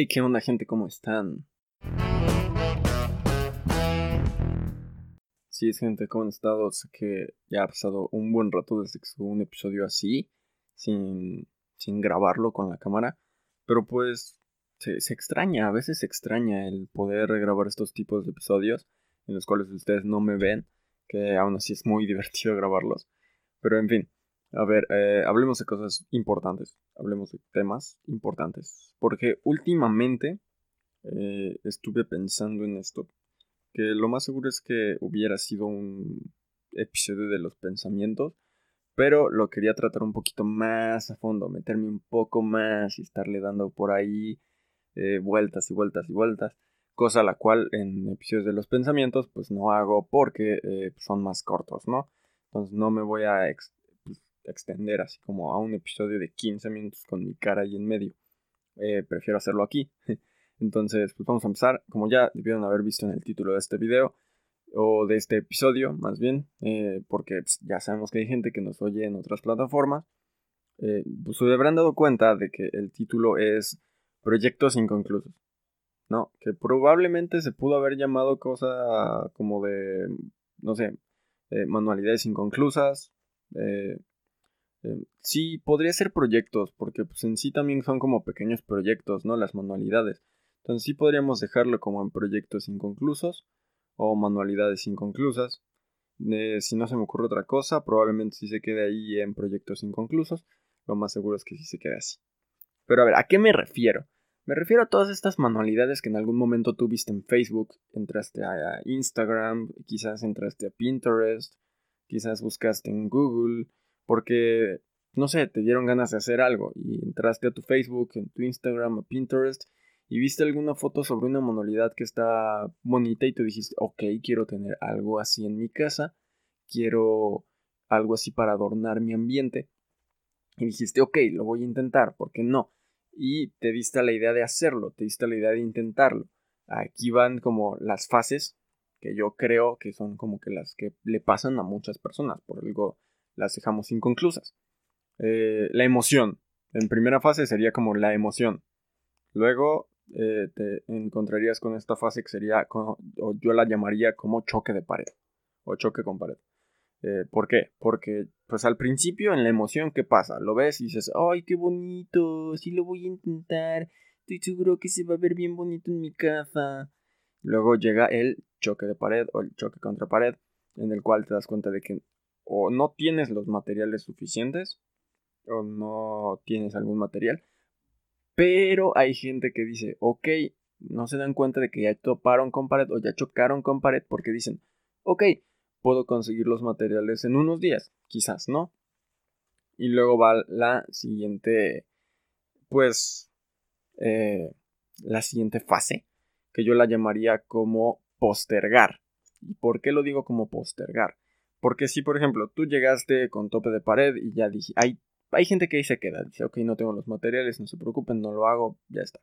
Hey, ¿qué onda gente? ¿Cómo están? Sí, es gente, ¿cómo han estado? Sé que ya ha pasado un buen rato desde que subo un episodio así, sin, sin grabarlo con la cámara, pero pues se, se extraña, a veces se extraña el poder grabar estos tipos de episodios en los cuales ustedes no me ven, que aún así es muy divertido grabarlos, pero en fin, a ver, eh, hablemos de cosas importantes, hablemos de temas importantes, porque últimamente eh, estuve pensando en esto, que lo más seguro es que hubiera sido un episodio de los pensamientos, pero lo quería tratar un poquito más a fondo, meterme un poco más y estarle dando por ahí eh, vueltas y vueltas y vueltas, cosa la cual en episodios de los pensamientos pues no hago porque son más cortos, ¿no? Entonces no me voy a extender así como a un episodio de 15 minutos con mi cara ahí en medio. Eh, prefiero hacerlo aquí. Entonces, pues vamos a empezar. Como ya debieron haber visto en el título de este video, o de este episodio, más bien, eh, porque pues, ya sabemos que hay gente que nos oye en otras plataformas, eh, pues se habrán dado cuenta de que el título es Proyectos inconclusos. ¿No? Que probablemente se pudo haber llamado cosa como de, no sé, manualidades inconclusas, eh, sí, podría ser proyectos, porque pues en sí también son como pequeños proyectos, ¿no? Las manualidades. Entonces sí podríamos dejarlo como en proyectos inconclusos o manualidades inconclusas. Eh, si no se me ocurre otra cosa, probablemente sí se quede ahí en proyectos inconclusos. Lo más seguro es que sí se quede así. Pero a ver, ¿a qué me refiero? Me refiero a todas estas manualidades que en algún momento tuviste en Facebook, entraste a Instagram, quizás entraste a Pinterest, quizás buscaste en Google, porque, no sé, te dieron ganas de hacer algo y entraste a tu Facebook, en tu Instagram, a Pinterest y viste alguna foto sobre una manualidad que está bonita y tú dijiste, ok, quiero tener algo así en mi casa, quiero algo así para adornar mi ambiente. Y dijiste, ok, lo voy a intentar, ¿por qué no? Y te diste la idea de hacerlo, te diste la idea de intentarlo. Aquí van como las fases que yo creo que son como que las que le pasan a muchas personas por algo las dejamos inconclusas. Eh, la emoción. En primera fase sería como la emoción. Luego eh, te encontrarías con esta fase que sería, o yo la llamaría como choque de pared. O choque con pared. Eh, ¿Por qué? Porque pues al principio en la emoción, ¿qué pasa? Lo ves y dices, ¡ay, qué bonito! Sí lo voy a intentar. Estoy seguro que se va a ver bien bonito en mi casa. Luego llega el choque de pared o el choque contra pared, en el cual te das cuenta de que o no tienes los materiales suficientes o no tienes algún material. Pero hay gente que dice, ok, no se dan cuenta de que ya toparon con pared o ya chocaron con pared porque dicen, ok, puedo conseguir los materiales en unos días, quizás no. Y luego va la siguiente, pues, eh, la siguiente fase, que yo la llamaría como postergar. ¿Y por qué lo digo como postergar? Porque si, por ejemplo, tú llegaste con tope de pared y ya dije, hay, hay gente que ahí se queda, dice, ok, no tengo los materiales, no se preocupen, no lo hago, ya está.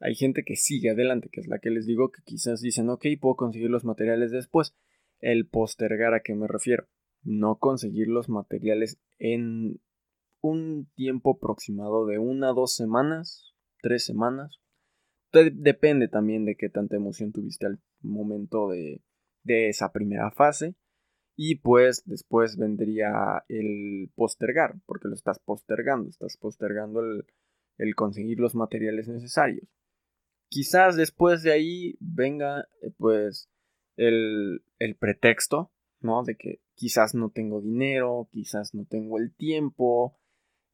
Hay gente que sigue adelante, que es la que les digo que quizás dicen, ok, puedo conseguir los materiales después. El postergar a qué me refiero. No conseguir los materiales en un tiempo aproximado de una, dos semanas, tres semanas. Depende también de qué tanta emoción tuviste al momento de, de esa primera fase y pues después vendría el postergar, porque lo estás postergando, estás postergando el, conseguir los materiales necesarios. Quizás después de ahí venga eh, pues el, el pretexto, ¿no? De que quizás no tengo dinero, quizás no tengo el tiempo,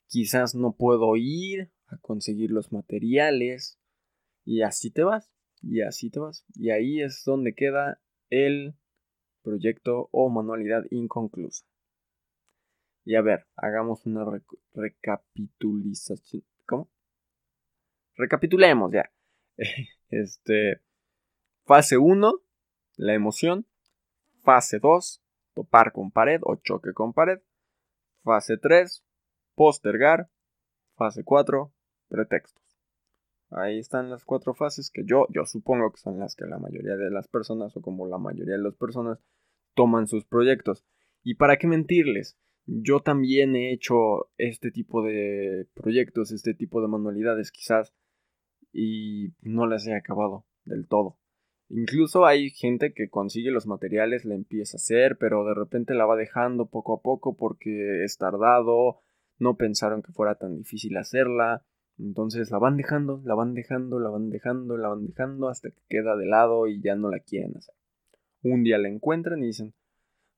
quizás no puedo ir a conseguir los materiales y así te vas, y así te vas. Y ahí es donde queda el proyecto o manualidad inconclusa. Y a ver, hagamos una recapitulización. ¿Cómo? Recapitulemos ya. Este. Fase 1, la emoción. Fase 2, topar con pared o choque con pared. Fase 3, postergar. Fase 4, pretextos. Ahí están las cuatro fases que yo, yo supongo que son las que la mayoría de las personas o como la mayoría de las personas toman sus proyectos. Y para qué mentirles, yo también he hecho este tipo de proyectos, este tipo de manualidades quizás. y no las he acabado del todo. Incluso hay gente que consigue los materiales, la empieza a hacer, pero de repente la va dejando poco a poco porque es tardado, no pensaron que fuera tan difícil hacerla, entonces la van dejando, la van dejando, la van dejando, la van dejando hasta que queda de lado y ya no la quieren hacer. Un día la encuentran y dicen,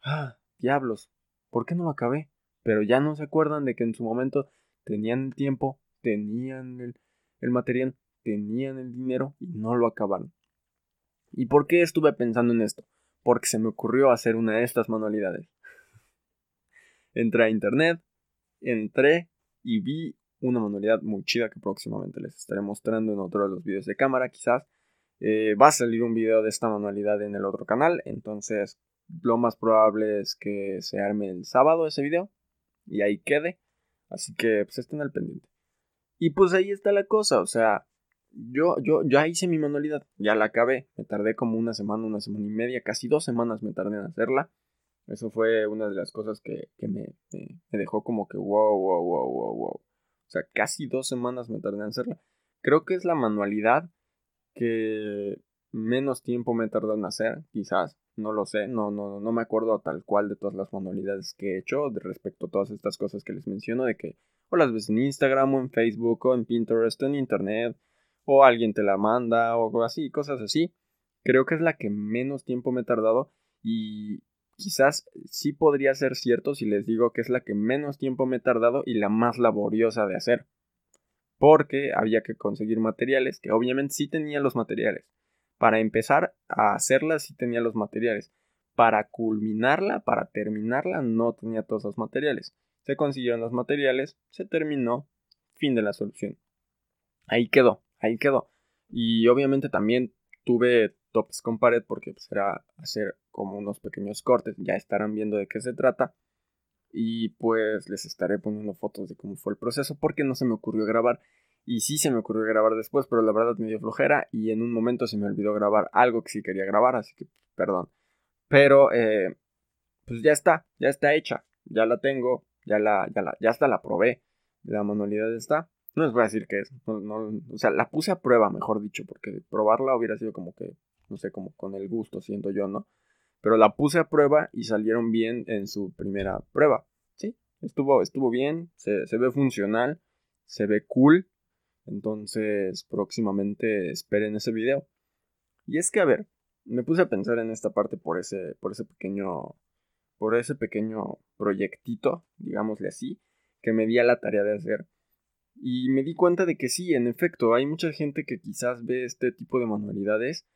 ah, diablos, ¿por qué no lo acabé? Pero ya no se acuerdan de que en su momento tenían el tiempo, tenían el, el material, tenían el dinero y no lo acabaron. ¿Y por qué estuve pensando en esto? Porque se me ocurrió hacer una de estas manualidades. entré a internet, entré y vi una manualidad muy chida que próximamente les estaré mostrando en otro de los videos de cámara quizás. Eh, va a salir un video de esta manualidad en el otro canal, entonces lo más probable es que se arme el sábado ese video y ahí quede. Así que pues estén al pendiente. Y pues ahí está la cosa, o sea, yo, yo ya hice mi manualidad, ya la acabé. Me tardé como una semana, una semana y media, casi dos semanas me tardé en hacerla. Eso fue una de las cosas que, me, dejó como que wow, wow, wow, wow. O sea, casi dos semanas me tardé en hacerla. Creo que es la manualidad que menos tiempo me tardó en hacer, quizás. No lo sé, no, no, no me acuerdo tal cual de todas las manualidades que he hecho de respecto a todas estas cosas que les menciono, de que o las ves en Instagram o en Facebook o en Pinterest o en Internet o alguien te la manda o así, cosas así. Creo que es la que menos tiempo me he tardado y quizás sí podría ser cierto si les digo que es la que menos tiempo me he tardado y la más laboriosa de hacer. Porque había que conseguir materiales, que obviamente sí tenía los materiales. Para empezar a hacerla sí tenía los materiales. Para culminarla, para terminarla, no tenía todos los materiales. Se consiguieron los materiales, se terminó, fin de la solución. Ahí quedó ahí quedó. Y obviamente también tuve tops con pared porque pues, era hacer como unos pequeños cortes. Ya estarán viendo de qué se trata. Y pues les estaré poniendo fotos de cómo fue el proceso porque no se me ocurrió grabar. Y sí se me ocurrió grabar después, pero la verdad me dio flojera y en un momento se me olvidó grabar algo que sí quería grabar, así que perdón. Pero eh, pues ya está, ya está hecha, ya la tengo, ya la, ya la, ya hasta la probé. La manualidad está. No les voy a decir qué es. o sea, la puse a prueba, mejor dicho, porque probarla hubiera sido como que, no sé, como con el gusto, siento yo, ¿no? Pero la puse a prueba y salieron bien en su primera prueba. Sí, estuvo, estuvo bien, se, se ve funcional, se ve cool. Entonces, próximamente esperen ese video. Y es que, a ver, me puse a pensar en esta parte por ese, por ese pequeño, por ese pequeño proyectito, digámosle así, que me di a la tarea de hacer. Y me di cuenta de que sí, en efecto, hay mucha gente que quizás ve este tipo de manualidades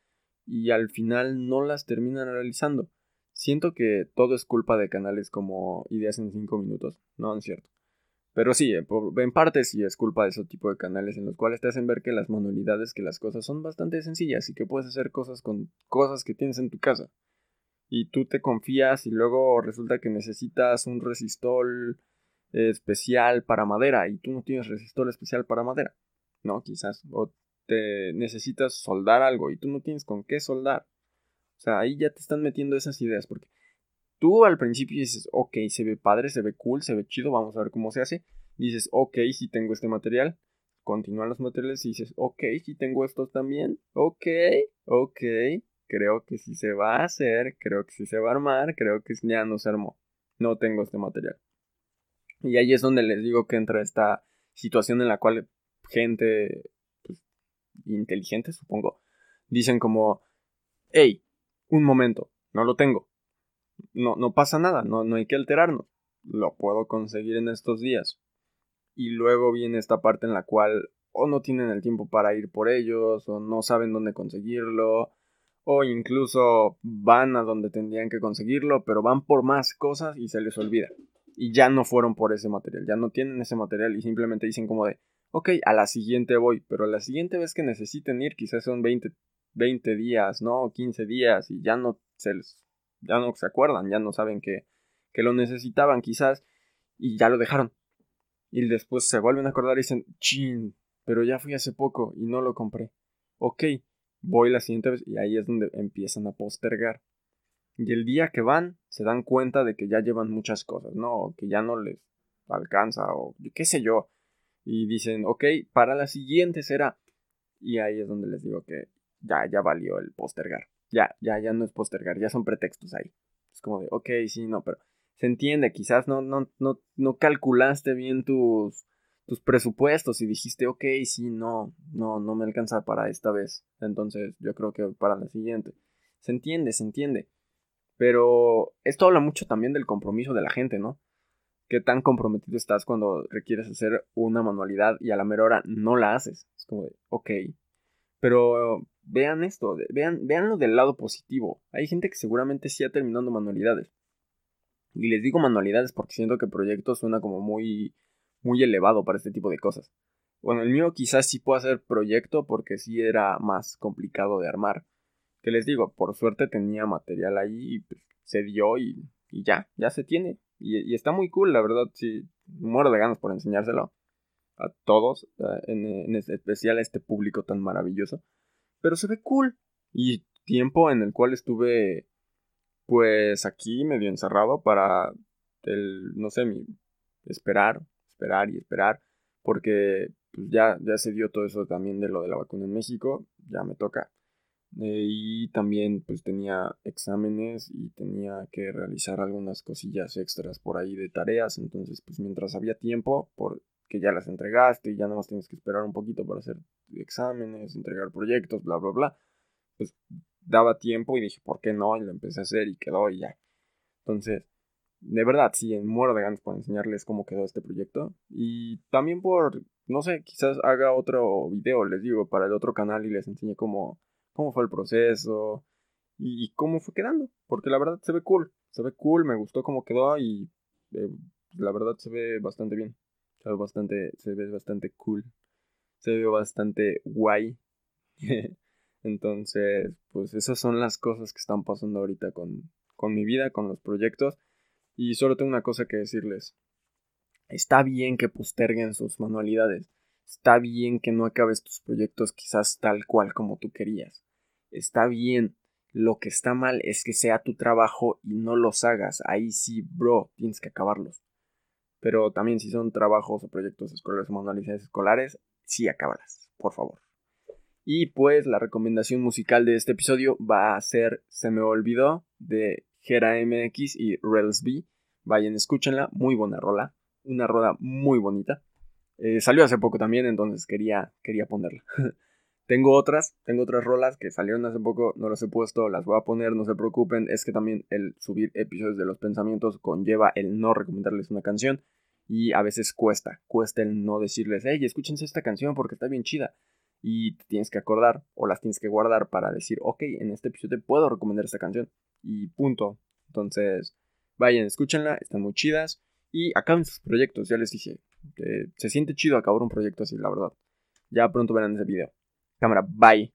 y al final no las terminan realizando. Siento que todo es culpa de canales como Ideas en 5 minutos, no es cierto. Pero sí, en parte sí es culpa de ese tipo de canales en los cuales te hacen ver que las manualidades, que las cosas son bastante sencillas y que puedes hacer cosas con cosas que tienes en tu casa. Y tú te confías y luego resulta que necesitas un resistol especial para madera y tú no tienes resistor especial para madera, ¿no? Quizás, necesitas soldar algo y tú no tienes con qué soldar. O sea, ahí ya te están metiendo esas ideas porque tú al principio dices, ok, se ve padre, se ve cool, se ve chido, vamos a ver cómo se hace. Dices, ok, si tengo este material, continúan los materiales y dices, ok, si tengo estos también, ok, ok, creo que si se va a hacer, creo que si se va a armar, creo que ya no se armó, no tengo este material. Y ahí es donde les digo que entra esta situación en la cual gente pues, inteligente, supongo, dicen como, hey, un momento, no lo tengo. No, no pasa nada, no, no hay que alterarnos. Lo puedo conseguir en estos días. Y luego viene esta parte en la cual o no tienen el tiempo para ir por ellos, o no saben dónde conseguirlo, o incluso van a donde tendrían que conseguirlo, pero van por más cosas y se les olvida y ya no fueron por ese material, ya no tienen ese material y simplemente dicen como de, ok, a la siguiente voy, pero a la siguiente vez que necesiten ir quizás son 20, 20 días, ¿no? 15 días y ya no se les, ya no se acuerdan, ya no saben que, que lo necesitaban quizás y ya lo dejaron. Y después se vuelven a acordar y dicen, chin, pero ya fui hace poco y no lo compré. Ok, voy la siguiente vez y ahí es donde empiezan a postergar. Y el día que van, se dan cuenta de que ya llevan muchas cosas, ¿no? que ya no les alcanza, o qué sé yo. Y dicen, ok, para la siguiente será. Y ahí es donde les digo que ya, ya valió el postergar. Ya, ya, ya no es postergar, ya son pretextos ahí. Es como de, ok, sí, no, pero se entiende, quizás no, no, no, no calculaste bien tus, tus presupuestos y dijiste, ok, sí, no, no, no me alcanza para esta vez. Entonces yo creo que para la siguiente. Se entiende, se entiende. Pero esto habla mucho también del compromiso de la gente, ¿no? Qué tan comprometido estás cuando requieres hacer una manualidad y a la mera hora no la haces. Es como de, ok. Pero vean esto, vean, veanlo del lado positivo. Hay gente que seguramente sí ha terminado manualidades. Y les digo manualidades porque siento que proyecto suena como muy, muy elevado para este tipo de cosas. Bueno, el mío quizás sí pueda ser proyecto porque sí era más complicado de armar. Que les digo, por suerte tenía material ahí y pues, se dio y, y, ya, ya se tiene. Y, está muy cool, la verdad, sí, muero de ganas por enseñárselo a todos, en, en especial a este público tan maravilloso. Pero se ve cool. Y tiempo en el cual estuve, pues aquí medio encerrado para el, no sé, mi, esperar, esperar y esperar. Porque pues ya, ya se dio todo eso también de lo de la vacuna en México. Ya me toca. Eh, y también pues tenía exámenes y tenía que realizar algunas cosillas extras por ahí de tareas. Entonces pues mientras había tiempo, porque ya las entregaste y ya nada más tienes que esperar un poquito para hacer exámenes, entregar proyectos, bla, bla, bla. Pues daba tiempo y dije, ¿por qué no? Y lo empecé a hacer y quedó y ya. Entonces, de verdad, sí, muero de ganas por enseñarles cómo quedó este proyecto. Y también por, no sé, quizás haga otro video, les digo, para el otro canal y les enseñe cómo cómo fue el proceso y, cómo fue quedando. Porque la verdad se ve cool, se ve cool, me gustó cómo quedó y eh, la verdad se ve bastante bien. Se ve bastante, se ve bastante cool. Se ve bastante guay. Entonces, pues esas son las cosas que están pasando ahorita con, con mi vida, con los proyectos. Y solo tengo una cosa que decirles. Está bien que posterguen sus manualidades. Está bien que no acabes tus proyectos quizás tal cual como tú querías. Está bien. Lo que está mal es que sea tu trabajo y no los hagas. Ahí sí, bro, tienes que acabarlos. Pero también si son trabajos o proyectos escolares o manualidades escolares, sí acábalas, por favor. Y pues la recomendación musical de este episodio va a ser Se me olvidó de Gera MX y Rails B. Vayan, escúchenla, muy buena rola, una rola muy bonita. Eh, salió hace poco también, entonces quería, quería ponerla. tengo otras, tengo otras rolas que salieron hace poco, no las he puesto, las voy a poner, no se preocupen. Es que también el subir episodios de los pensamientos conlleva el no recomendarles una canción. Y a veces cuesta, cuesta el no decirles, hey, escúchense esta canción porque está bien chida. Y te tienes que acordar o las tienes que guardar para decir, ok, en este episodio puedo recomendar esta canción. Y punto. Entonces, vayan, escúchenla, están muy chidas. Y acaben sus proyectos, ya les dije, se siente chido acabar un proyecto así, la verdad. Ya pronto verán ese video. Cámara, bye.